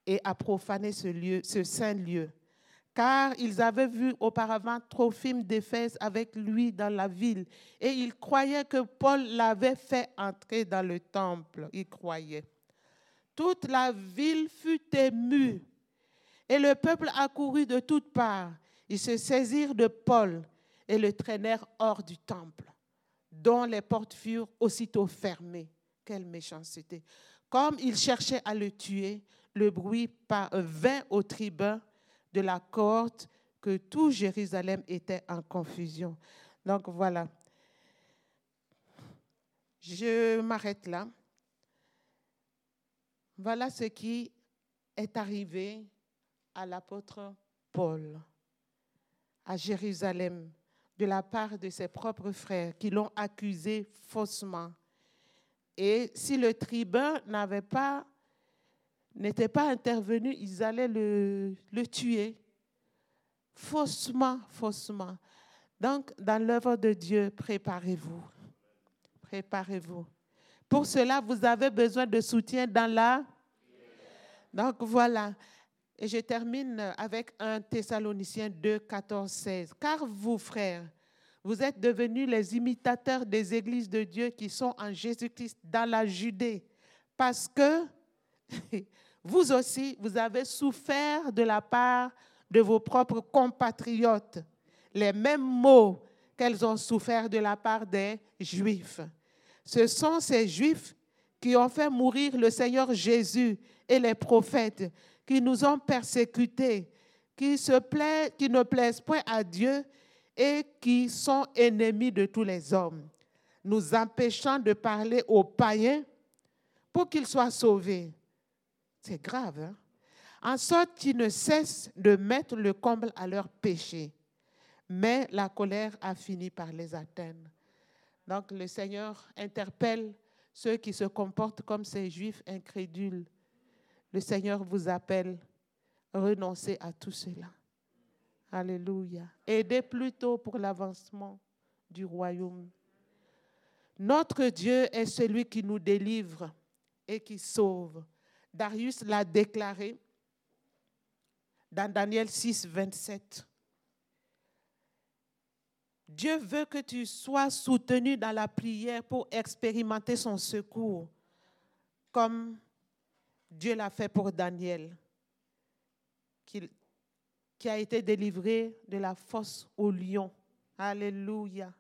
et a profané ce lieu, ce saint lieu car ils avaient vu auparavant Trophime d'Éphèse avec lui dans la ville, et ils croyaient que Paul l'avait fait entrer dans le temple. Ils croyaient. Toute la ville fut émue, et le peuple accourut de toutes parts. Ils se saisirent de Paul et le traînèrent hors du temple, dont les portes furent aussitôt fermées. Quelle méchanceté. Comme ils cherchaient à le tuer, le bruit vint au tribun de la cohorte que tout Jérusalem était en confusion. Donc voilà. Je m'arrête là. Voilà ce qui est arrivé à l'apôtre Paul à Jérusalem de la part de ses propres frères qui l'ont accusé faussement. Et si le tribun n'avait pas n'étaient pas intervenus, ils allaient le, le tuer. Faussement, faussement. Donc, dans l'œuvre de Dieu, préparez-vous. Préparez-vous. Pour cela, vous avez besoin de soutien dans la... Donc, voilà. Et je termine avec un Thessaloniciens 2, 14, 16. Car vous, frères, vous êtes devenus les imitateurs des églises de Dieu qui sont en Jésus-Christ dans la Judée. Parce que vous aussi, vous avez souffert de la part de vos propres compatriotes les mêmes maux qu'elles ont souffert de la part des Juifs. Ce sont ces Juifs qui ont fait mourir le Seigneur Jésus et les prophètes, qui nous ont persécutés, qui, se qui ne plaisent point à Dieu et qui sont ennemis de tous les hommes, nous empêchant de parler aux païens pour qu'ils soient sauvés. C'est grave. Hein? En sorte qu'ils ne cessent de mettre le comble à leur péché. Mais la colère a fini par les atteindre. Donc le Seigneur interpelle ceux qui se comportent comme ces juifs incrédules. Le Seigneur vous appelle, renoncez à tout cela. Alléluia. Aidez plutôt pour l'avancement du royaume. Notre Dieu est celui qui nous délivre et qui sauve. Darius l'a déclaré dans Daniel 6, 27. Dieu veut que tu sois soutenu dans la prière pour expérimenter son secours, comme Dieu l'a fait pour Daniel, qui, a été délivré de la fosse au lion. Alléluia.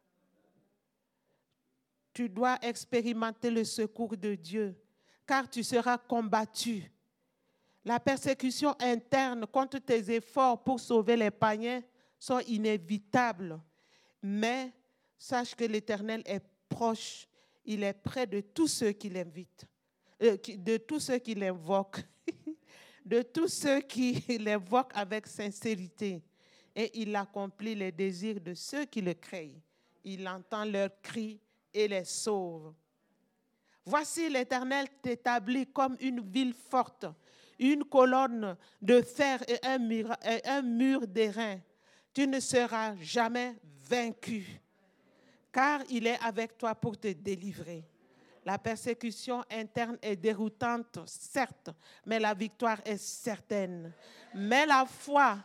Tu dois expérimenter le secours de Dieu car tu seras combattu. La persécution interne contre tes efforts pour sauver les païens sont inévitables. Mais sache que l'Éternel est proche. Il est près de tous ceux qui l'invitent, euh, de tous ceux qui l'invoquent, de tous ceux qui l'invoquent avec sincérité. Et il accomplit les désirs de ceux qui le craignent. Il entend leurs cris et les sauve. Voici l'Éternel t'établit comme une ville forte, une colonne de fer et un mur, mur d'airain. Tu ne seras jamais vaincu, car il est avec toi pour te délivrer. La persécution interne est déroutante, certes, mais la victoire est certaine. Mais la foi,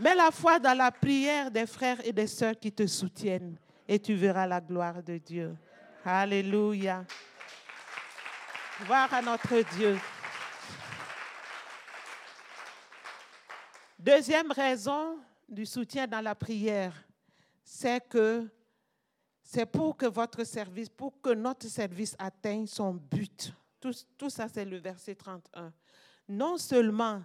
mets la foi dans la prière des frères et des sœurs qui te soutiennent et tu verras la gloire de Dieu. Alléluia. Voir à notre Dieu. Deuxième raison du soutien dans la prière, c'est que c'est pour que votre service, pour que notre service atteigne son but. Tout, tout ça, c'est le verset 31. Non seulement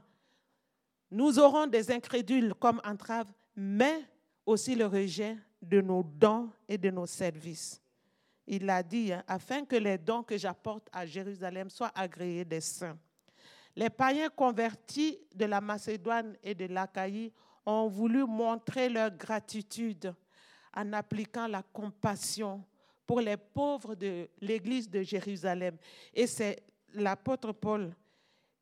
nous aurons des incrédules comme entrave, mais aussi le rejet de nos dons et de nos services. Il a dit, hein, afin que les dons que j'apporte à Jérusalem soient agréés des saints. Les païens convertis de la Macédoine et de l'Achaïe ont voulu montrer leur gratitude en appliquant la compassion pour les pauvres de l'église de Jérusalem. Et c'est l'apôtre Paul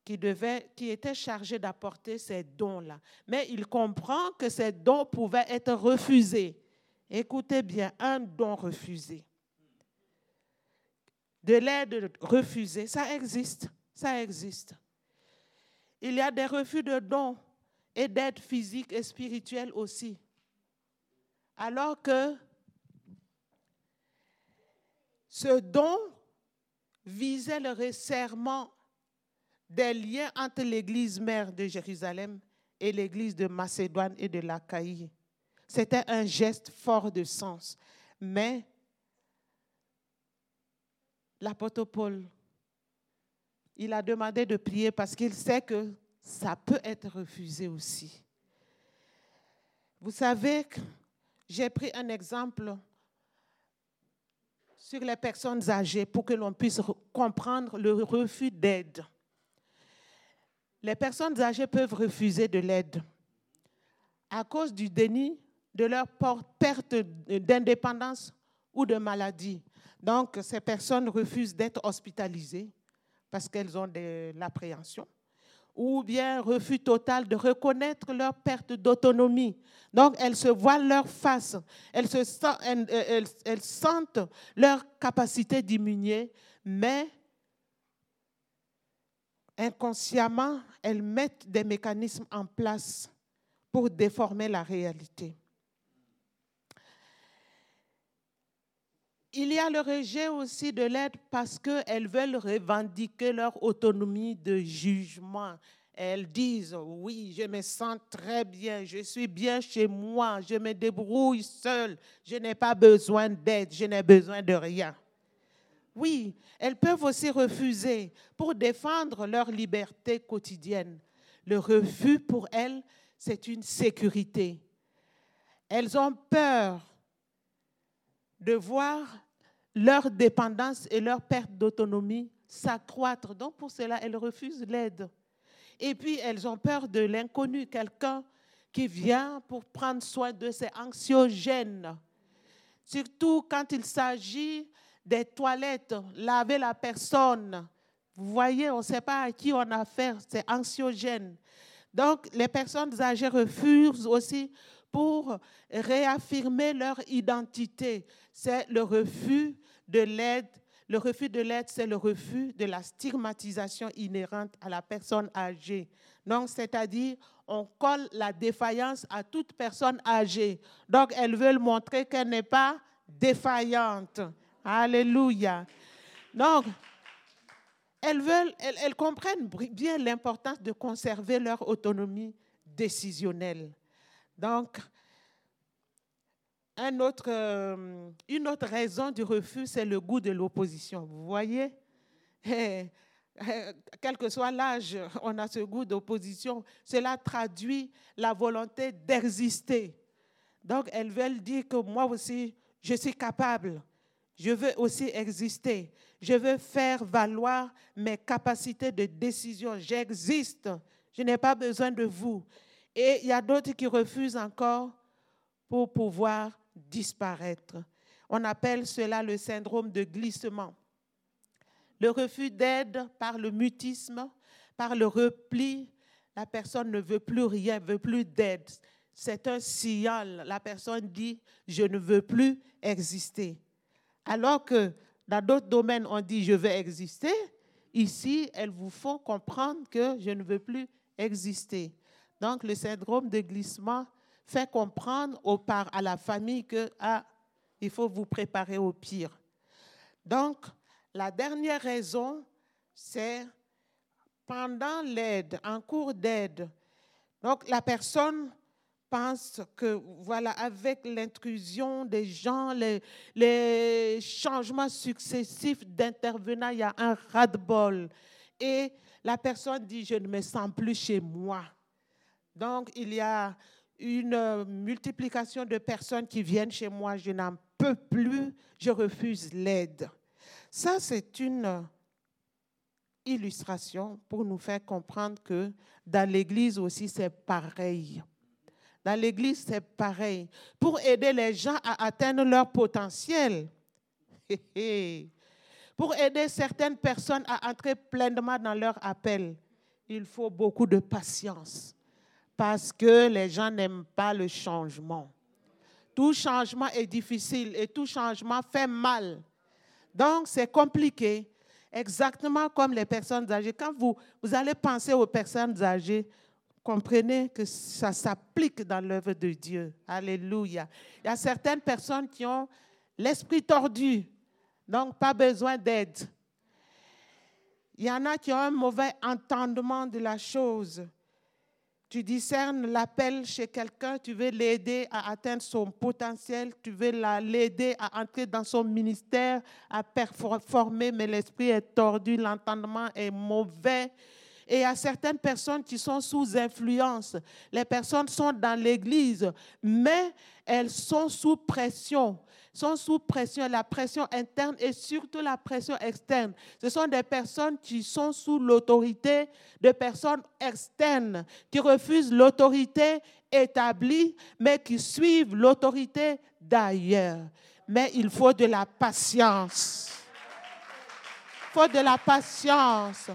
qui, devait, qui était chargé d'apporter ces dons-là. Mais il comprend que ces dons pouvaient être refusés. Écoutez bien, un don refusé. De l'aide refusée, ça existe, ça existe. Il y a des refus de dons et d'aide physique et spirituelle aussi. Alors que ce don visait le resserrement des liens entre l'église mère de Jérusalem et l'église de Macédoine et de l'Achaïe. C'était un geste fort de sens. Mais l'apôtre Paul, il a demandé de prier parce qu'il sait que ça peut être refusé aussi. Vous savez, j'ai pris un exemple sur les personnes âgées pour que l'on puisse comprendre le refus d'aide. Les personnes âgées peuvent refuser de l'aide à cause du déni de leur perte d'indépendance ou de maladie. Donc, ces personnes refusent d'être hospitalisées parce qu'elles ont de l'appréhension ou bien refus total de reconnaître leur perte d'autonomie. Donc, elles se voient leur face, elles, elles, sentent leur capacité diminuer, mais inconsciemment, elles mettent des mécanismes en place pour déformer la réalité. Il y a le rejet aussi de l'aide parce qu'elles veulent revendiquer leur autonomie de jugement. Elles disent, oui, je me sens très bien, je suis bien chez moi, je me débrouille seule, je n'ai pas besoin d'aide, je n'ai besoin de rien. Oui, elles peuvent aussi refuser pour défendre leur liberté quotidienne. Le refus pour elles, c'est une sécurité. Elles ont peur de voir leur dépendance et leur perte d'autonomie s'accroître. Donc pour cela, elles refusent l'aide. Et puis elles ont peur de l'inconnu, quelqu'un qui vient pour prendre soin de ces anxiogènes. Surtout quand il s'agit des toilettes, laver la personne. Vous voyez, on ne sait pas à qui on a affaire, c'est anxiogène. Donc les personnes âgées refusent aussi pour réaffirmer leur identité. C'est le refus de l'aide. Le refus de l'aide, c'est le refus de la stigmatisation inhérente à la personne âgée. Donc, c'est-à-dire, on colle la défaillance à toute personne âgée. Donc, elles veulent montrer qu'elle n'est pas défaillante. Alléluia. Donc, elles, veulent, elles, elles comprennent bien l'importance de conserver leur autonomie décisionnelle. Donc, euh, une autre raison du refus, c'est le goût de l'opposition. Vous voyez? Eh, eh, Quel que soit l'âge, on a ce goût d'opposition. Cela traduit la volonté d'exister. Donc, elles veulent dire que moi aussi, je suis capable. Je veux aussi exister. Je veux faire valoir mes capacités de décision. J'existe. Je n'ai pas besoin de vous. Et il y a d'autres qui refusent encore pour pouvoir disparaître. On appelle cela le syndrome de glissement. Le refus d'aide par le mutisme, par le repli, la personne ne veut plus rien, veut plus d'aide. C'est un signal. La personne dit, je ne veux plus exister. Alors que dans d'autres domaines, on dit, je veux exister. Ici, elles vous font comprendre que je ne veux plus exister. Donc, le syndrome de glissement fait comprendre au à la famille que ah, il faut vous préparer au pire. Donc, la dernière raison, c'est pendant l'aide, en cours d'aide. Donc, la personne pense que, voilà, avec l'intrusion des gens, les, les changements successifs d'intervenants, il y a un ras-de-bol. Et la personne dit, je ne me sens plus chez moi. Donc, il y a une multiplication de personnes qui viennent chez moi, je n'en peux plus, je refuse l'aide. Ça, c'est une illustration pour nous faire comprendre que dans l'Église aussi, c'est pareil. Dans l'Église, c'est pareil. Pour aider les gens à atteindre leur potentiel, pour aider certaines personnes à entrer pleinement dans leur appel, il faut beaucoup de patience parce que les gens n'aiment pas le changement. Tout changement est difficile et tout changement fait mal. Donc, c'est compliqué. Exactement comme les personnes âgées. Quand vous, vous allez penser aux personnes âgées, comprenez que ça s'applique dans l'œuvre de Dieu. Alléluia. Il y a certaines personnes qui ont l'esprit tordu, donc pas besoin d'aide. Il y en a qui ont un mauvais entendement de la chose. Tu discernes l'appel chez quelqu'un, tu veux l'aider à atteindre son potentiel, tu veux l'aider à entrer dans son ministère, à performer, mais l'esprit est tordu, l'entendement est mauvais. Et il y a certaines personnes qui sont sous influence. Les personnes sont dans l'église, mais elles sont sous pression sont sous pression, la pression interne et surtout la pression externe. Ce sont des personnes qui sont sous l'autorité de personnes externes, qui refusent l'autorité établie, mais qui suivent l'autorité d'ailleurs. Mais il faut de la patience. Il faut de la patience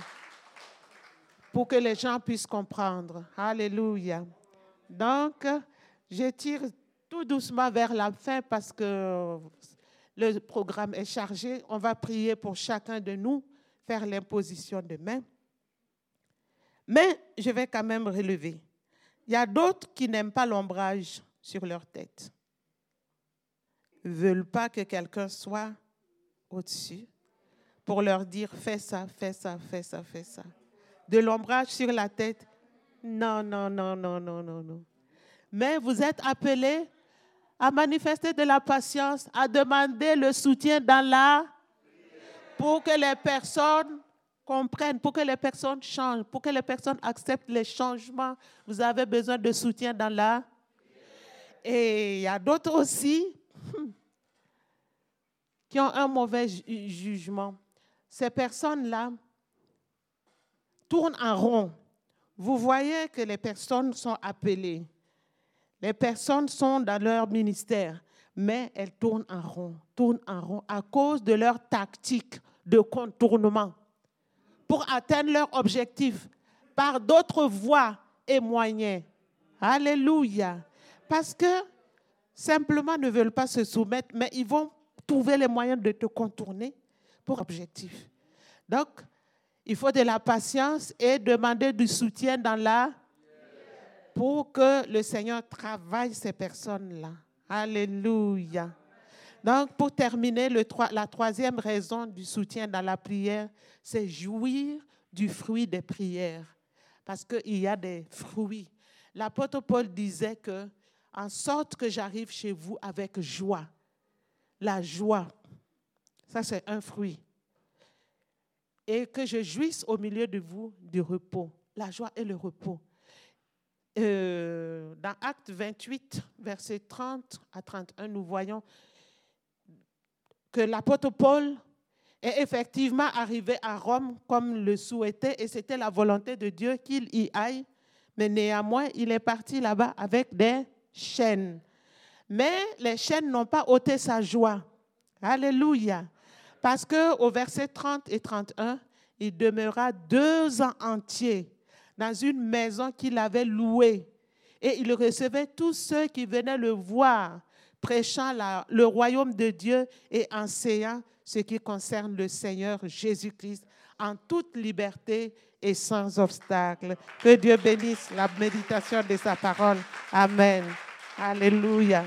pour que les gens puissent comprendre. Alléluia. Donc, je tire tout doucement vers la fin parce que le programme est chargé. On va prier pour chacun de nous, faire l'imposition de main. Mais je vais quand même relever. Il y a d'autres qui n'aiment pas l'ombrage sur leur tête. ne veulent pas que quelqu'un soit au-dessus pour leur dire fais ça, fais ça, fais ça, fais ça. De l'ombrage sur la tête, non, non, non, non, non, non, non. Mais vous êtes appelés à manifester de la patience, à demander le soutien dans la pour que les personnes comprennent, pour que les personnes changent, pour que les personnes acceptent les changements. Vous avez besoin de soutien dans la. Et il y a d'autres aussi qui ont un mauvais jugement. Ces personnes-là tournent en rond. Vous voyez que les personnes sont appelées. Les personnes sont dans leur ministère, mais elles tournent en rond, tournent en rond à cause de leur tactique de contournement pour atteindre leur objectif par d'autres voies et moyens. Alléluia. Parce que simplement ne veulent pas se soumettre, mais ils vont trouver les moyens de te contourner pour objectif. Donc, il faut de la patience et demander du soutien dans la pour que le Seigneur travaille ces personnes-là. Alléluia. Donc, pour terminer, la troisième raison du soutien dans la prière, c'est jouir du fruit des prières. Parce qu'il y a des fruits. L'apôtre Paul disait que, en sorte que j'arrive chez vous avec joie. La joie, ça c'est un fruit. Et que je jouisse au milieu de vous du repos. La joie et le repos. Euh, dans Acte 28, versets 30 à 31, nous voyons que l'apôtre Paul est effectivement arrivé à Rome comme le souhaitait et c'était la volonté de Dieu qu'il y aille. Mais néanmoins, il est parti là-bas avec des chaînes. Mais les chaînes n'ont pas ôté sa joie. Alléluia. Parce qu'au verset 30 et 31, il demeura deux ans entiers dans une maison qu'il avait louée. Et il recevait tous ceux qui venaient le voir, prêchant le royaume de Dieu et enseignant ce qui concerne le Seigneur Jésus-Christ en toute liberté et sans obstacle. Que Dieu bénisse la méditation de sa parole. Amen. Alléluia.